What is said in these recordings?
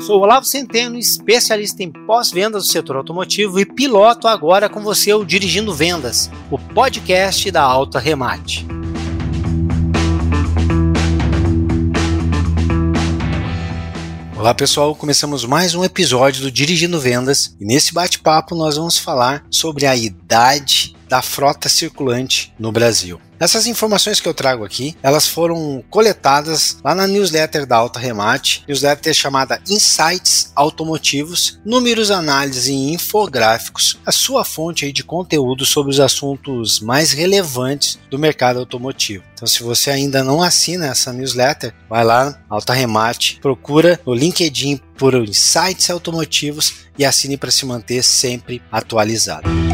Sou Olavo Centeno, especialista em pós-vendas do setor automotivo e piloto agora com você o Dirigindo Vendas, o podcast da Alta Remate. Olá pessoal, começamos mais um episódio do Dirigindo Vendas e nesse bate-papo nós vamos falar sobre a idade da frota circulante no Brasil. Essas informações que eu trago aqui, elas foram coletadas lá na newsletter da Alta Remate, newsletter chamada Insights Automotivos, números, análises e infográficos, a sua fonte de conteúdo sobre os assuntos mais relevantes do mercado automotivo. Então, se você ainda não assina essa newsletter, vai lá, Alta Remate, procura no LinkedIn por Insights Automotivos e assine para se manter sempre atualizado.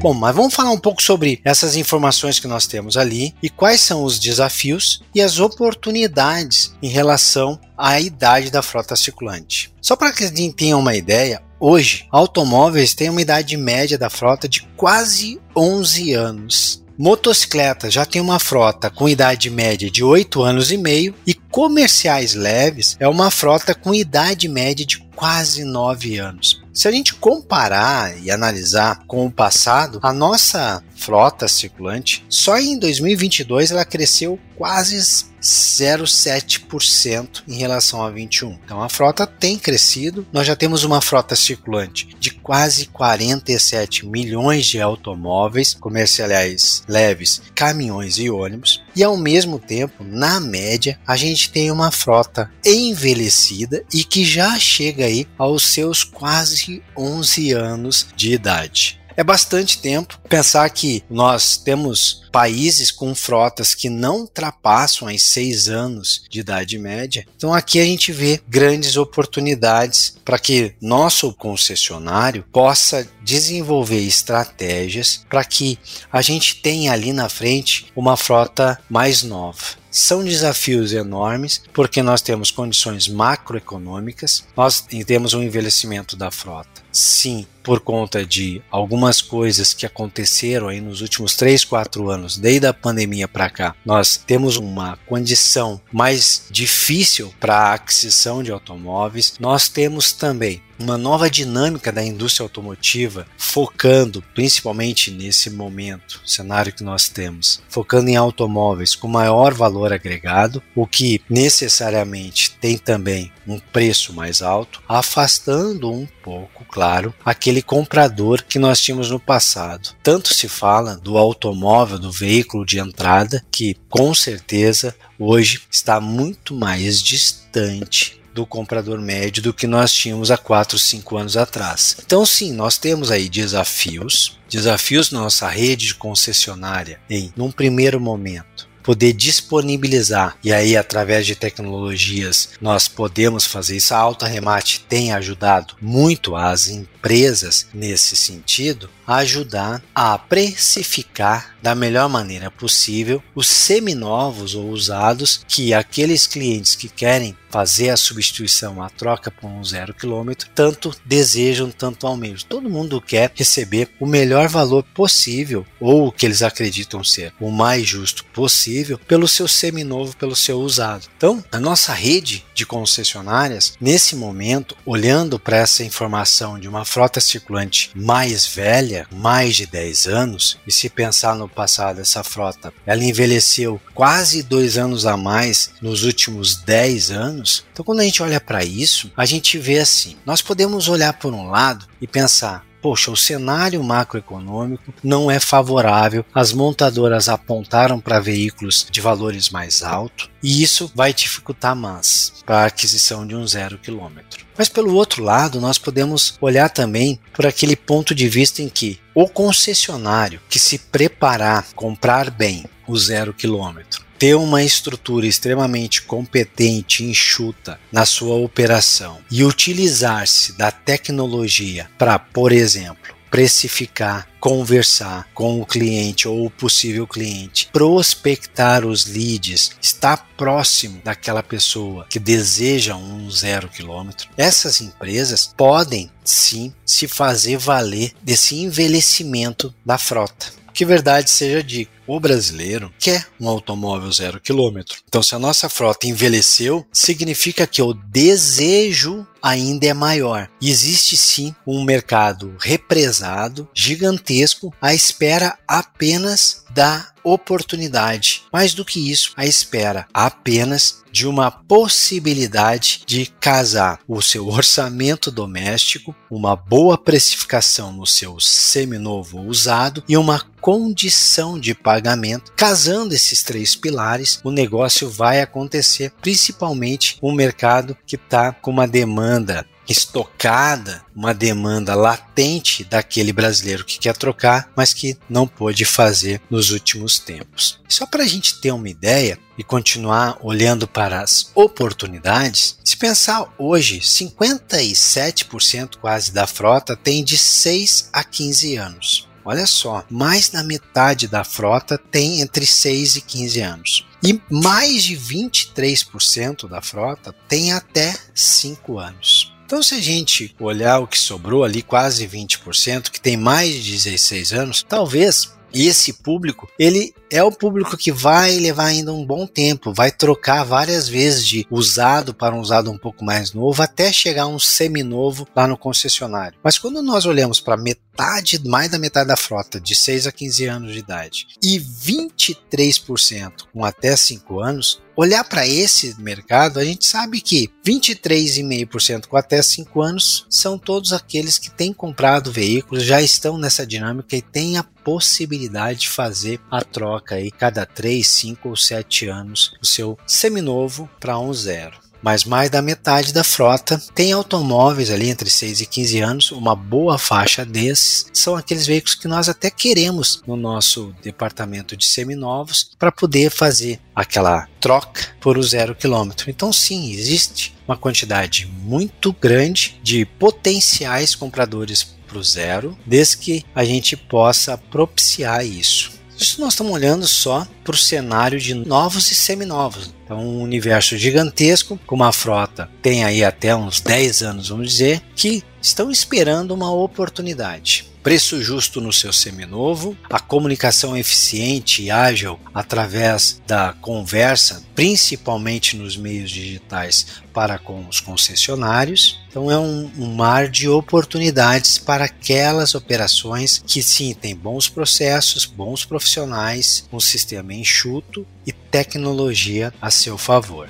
Bom, mas vamos falar um pouco sobre essas informações que nós temos ali e quais são os desafios e as oportunidades em relação à idade da frota circulante. Só para que a gente tenha uma ideia, hoje automóveis têm uma idade média da frota de quase 11 anos. Motocicleta já tem uma frota com idade média de 8 anos e meio e comerciais leves é uma frota com idade média de quase 9 anos. Se a gente comparar e analisar com o passado, a nossa frota circulante só em 2022 ela cresceu quase 0,7% em relação a 21. Então a frota tem crescido. Nós já temos uma frota circulante de quase 47 milhões de automóveis comerciais leves, caminhões e ônibus. E ao mesmo tempo, na média, a gente tem uma frota envelhecida e que já chega aí aos seus quase 11 anos de idade. É bastante tempo pensar que nós temos países com frotas que não ultrapassam as seis anos de idade média. Então aqui a gente vê grandes oportunidades para que nosso concessionário possa desenvolver estratégias para que a gente tenha ali na frente uma frota mais nova. São desafios enormes, porque nós temos condições macroeconômicas, nós temos um envelhecimento da frota. Sim, por conta de algumas coisas que aconteceram aí nos últimos 3, 4 anos, desde a pandemia para cá, nós temos uma condição mais difícil para a aquisição de automóveis. Nós temos também uma nova dinâmica da indústria automotiva, focando principalmente nesse momento, cenário que nós temos, focando em automóveis com maior valor agregado, o que necessariamente tem também um preço mais alto, afastando um pouco, claro, aquele comprador que nós tínhamos no passado. Tanto se fala do automóvel, do veículo de entrada, que com certeza hoje está muito mais distante do comprador médio do que nós tínhamos há 4, 5 anos atrás. Então, sim, nós temos aí desafios, desafios na nossa rede de concessionária em, num primeiro momento, poder disponibilizar e aí através de tecnologias nós podemos fazer isso. A Alta Remate tem ajudado muito as empresas nesse sentido, ajudar a precificar da melhor maneira possível os seminovos ou usados que aqueles clientes que querem fazer a substituição, a troca por um zero quilômetro, tanto desejam, tanto almejam. Todo mundo quer receber o melhor valor possível ou o que eles acreditam ser o mais justo possível pelo seu seminovo, pelo seu usado. Então, a nossa rede de concessionárias, nesse momento, olhando para essa informação de uma frota circulante mais velha, mais de 10 anos, e se pensar no passado, essa frota, ela envelheceu quase dois anos a mais nos últimos 10 anos. Então, quando a gente olha para isso, a gente vê assim: nós podemos olhar por um lado e pensar, poxa, o cenário macroeconômico não é favorável, as montadoras apontaram para veículos de valores mais altos e isso vai dificultar mais para a aquisição de um zero quilômetro. Mas pelo outro lado, nós podemos olhar também por aquele ponto de vista em que o concessionário que se preparar, comprar bem o zero quilômetro, ter uma estrutura extremamente competente e enxuta na sua operação e utilizar-se da tecnologia para, por exemplo, precificar, conversar com o cliente ou o possível cliente, prospectar os leads, estar próximo daquela pessoa que deseja um zero quilômetro. Essas empresas podem sim se fazer valer desse envelhecimento da frota Que verdade seja dita, o brasileiro quer um automóvel zero quilômetro. Então, se a nossa frota envelheceu, significa que o desejo ainda é maior. Existe sim um mercado represado, gigantesco, à espera apenas da oportunidade. Mais do que isso, à espera apenas de uma possibilidade de casar o seu orçamento doméstico, uma boa precificação no seu seminovo usado e uma condição de pagamento. Casando esses três pilares, o negócio vai acontecer, principalmente um mercado que está com uma demanda estocada, uma demanda latente daquele brasileiro que quer trocar, mas que não pôde fazer nos últimos tempos. Só para a gente ter uma ideia e continuar olhando para as oportunidades, se pensar hoje, 57% quase da frota tem de 6 a 15 anos. Olha só, mais da metade da frota tem entre 6 e 15 anos. E mais de 23% da frota tem até 5 anos. Então, se a gente olhar o que sobrou ali, quase 20%, que tem mais de 16 anos, talvez esse público, ele é o público que vai levar ainda um bom tempo, vai trocar várias vezes de usado para um usado um pouco mais novo, até chegar um seminovo lá no concessionário. Mas quando nós olhamos para metade, mais da metade da frota, de 6 a 15 anos de idade, e 23% com até 5 anos, olhar para esse mercado, a gente sabe que 23,5% com até 5 anos são todos aqueles que têm comprado veículos, já estão nessa dinâmica e têm a possibilidade de fazer a troca aí cada 3, 5 ou 7 anos o seu seminovo para um zero mas mais da metade da frota tem automóveis ali entre 6 e 15 anos, uma boa faixa desses são aqueles veículos que nós até queremos no nosso departamento de seminovos para poder fazer aquela troca por o zero quilômetro. Então sim, existe uma quantidade muito grande de potenciais compradores para o zero, desde que a gente possa propiciar isso. Isso nós estamos olhando só para o cenário de novos e seminovos. Então, um universo gigantesco, com uma frota, tem aí até uns 10 anos, vamos dizer, que estão esperando uma oportunidade preço justo no seu seminovo, a comunicação eficiente e ágil através da conversa, principalmente nos meios digitais para com os concessionários. Então é um, um mar de oportunidades para aquelas operações que sim têm bons processos, bons profissionais, um sistema enxuto e tecnologia a seu favor.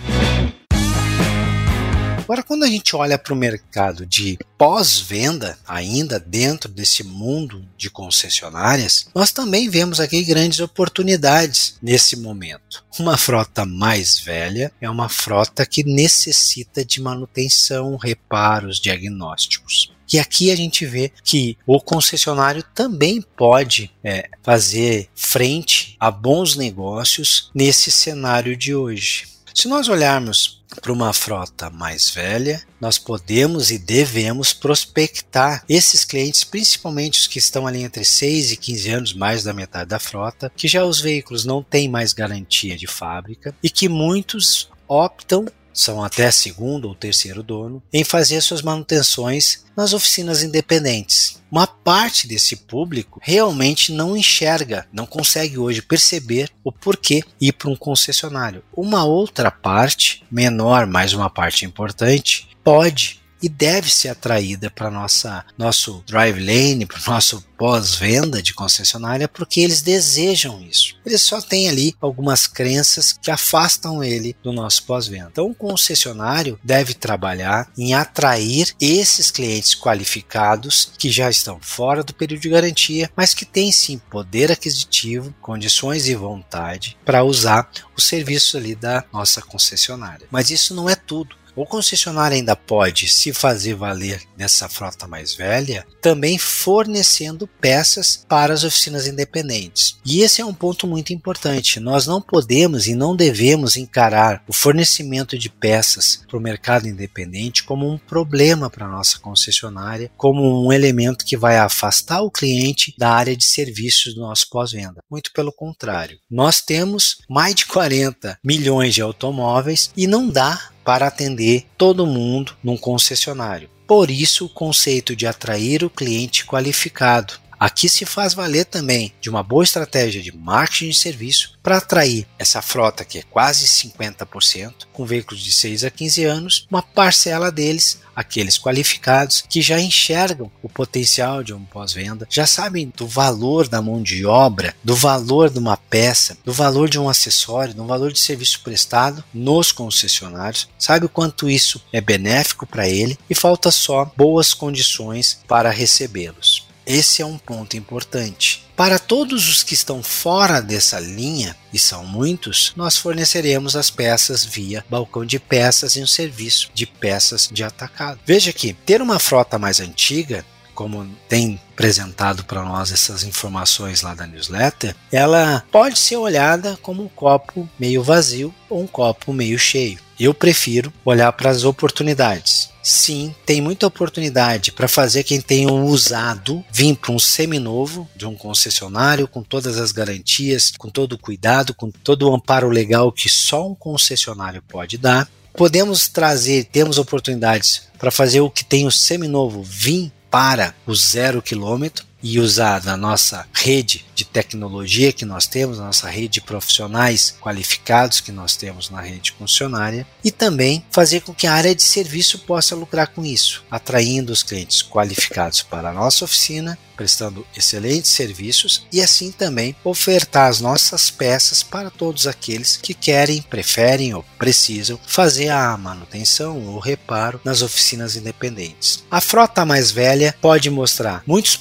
Agora, quando a gente olha para o mercado de pós-venda, ainda dentro desse mundo de concessionárias, nós também vemos aqui grandes oportunidades nesse momento. Uma frota mais velha é uma frota que necessita de manutenção, reparos, diagnósticos. E aqui a gente vê que o concessionário também pode é, fazer frente a bons negócios nesse cenário de hoje. Se nós olharmos para uma frota mais velha, nós podemos e devemos prospectar esses clientes, principalmente os que estão ali entre 6 e 15 anos, mais da metade da frota, que já os veículos não têm mais garantia de fábrica e que muitos optam são até segundo ou terceiro dono, em fazer suas manutenções nas oficinas independentes. Uma parte desse público realmente não enxerga, não consegue hoje perceber o porquê ir para um concessionário. Uma outra parte, menor, mas uma parte importante, pode e deve ser atraída para nossa nosso drive lane, para o nosso pós-venda de concessionária, porque eles desejam isso. Eles só têm ali algumas crenças que afastam ele do nosso pós-venda. Então, o concessionário deve trabalhar em atrair esses clientes qualificados que já estão fora do período de garantia, mas que têm sim poder aquisitivo, condições e vontade para usar o serviço ali da nossa concessionária. Mas isso não é tudo. O concessionário ainda pode se fazer valer nessa frota mais velha, também fornecendo peças para as oficinas independentes. E esse é um ponto muito importante. Nós não podemos e não devemos encarar o fornecimento de peças para o mercado independente como um problema para a nossa concessionária, como um elemento que vai afastar o cliente da área de serviços do nosso pós-venda. Muito pelo contrário. Nós temos mais de 40 milhões de automóveis e não dá para atender todo mundo num concessionário. Por isso, o conceito de atrair o cliente qualificado. Aqui se faz valer também de uma boa estratégia de marketing de serviço para atrair essa frota que é quase 50%, com veículos de 6 a 15 anos, uma parcela deles aqueles qualificados que já enxergam o potencial de um pós-venda, já sabem do valor da mão de obra, do valor de uma peça, do valor de um acessório, do valor de serviço prestado nos concessionários, sabe o quanto isso é benéfico para ele e falta só boas condições para recebê-los. Esse é um ponto importante. Para todos os que estão fora dessa linha, e são muitos, nós forneceremos as peças via balcão de peças e um serviço de peças de atacado. Veja que ter uma frota mais antiga como tem apresentado para nós essas informações lá da newsletter, ela pode ser olhada como um copo meio vazio ou um copo meio cheio. Eu prefiro olhar para as oportunidades. Sim, tem muita oportunidade para fazer quem tem um usado vir para um seminovo de um concessionário com todas as garantias, com todo o cuidado, com todo o amparo legal que só um concessionário pode dar. Podemos trazer, temos oportunidades para fazer o que tem o seminovo vir para o zero quilômetro e usar na nossa rede de tecnologia que nós temos, na nossa rede de profissionais qualificados que nós temos na rede funcionária e também fazer com que a área de serviço possa lucrar com isso, atraindo os clientes qualificados para a nossa oficina prestando excelentes serviços e assim também ofertar as nossas peças para todos aqueles que querem, preferem ou precisam fazer a manutenção ou reparo nas oficinas independentes. A frota mais velha pode mostrar muitos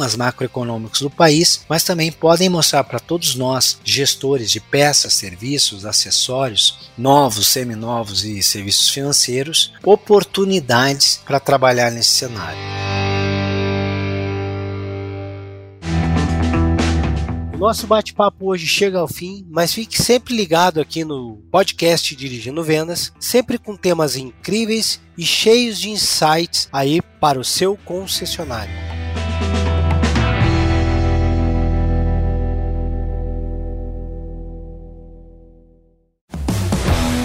problemas macroeconômicos do país, mas também podem mostrar para todos nós, gestores de peças, serviços, acessórios, novos, seminovos e serviços financeiros, oportunidades para trabalhar nesse cenário. Nosso bate-papo hoje chega ao fim, mas fique sempre ligado aqui no podcast Dirigindo Vendas, sempre com temas incríveis e cheios de insights aí para o seu concessionário.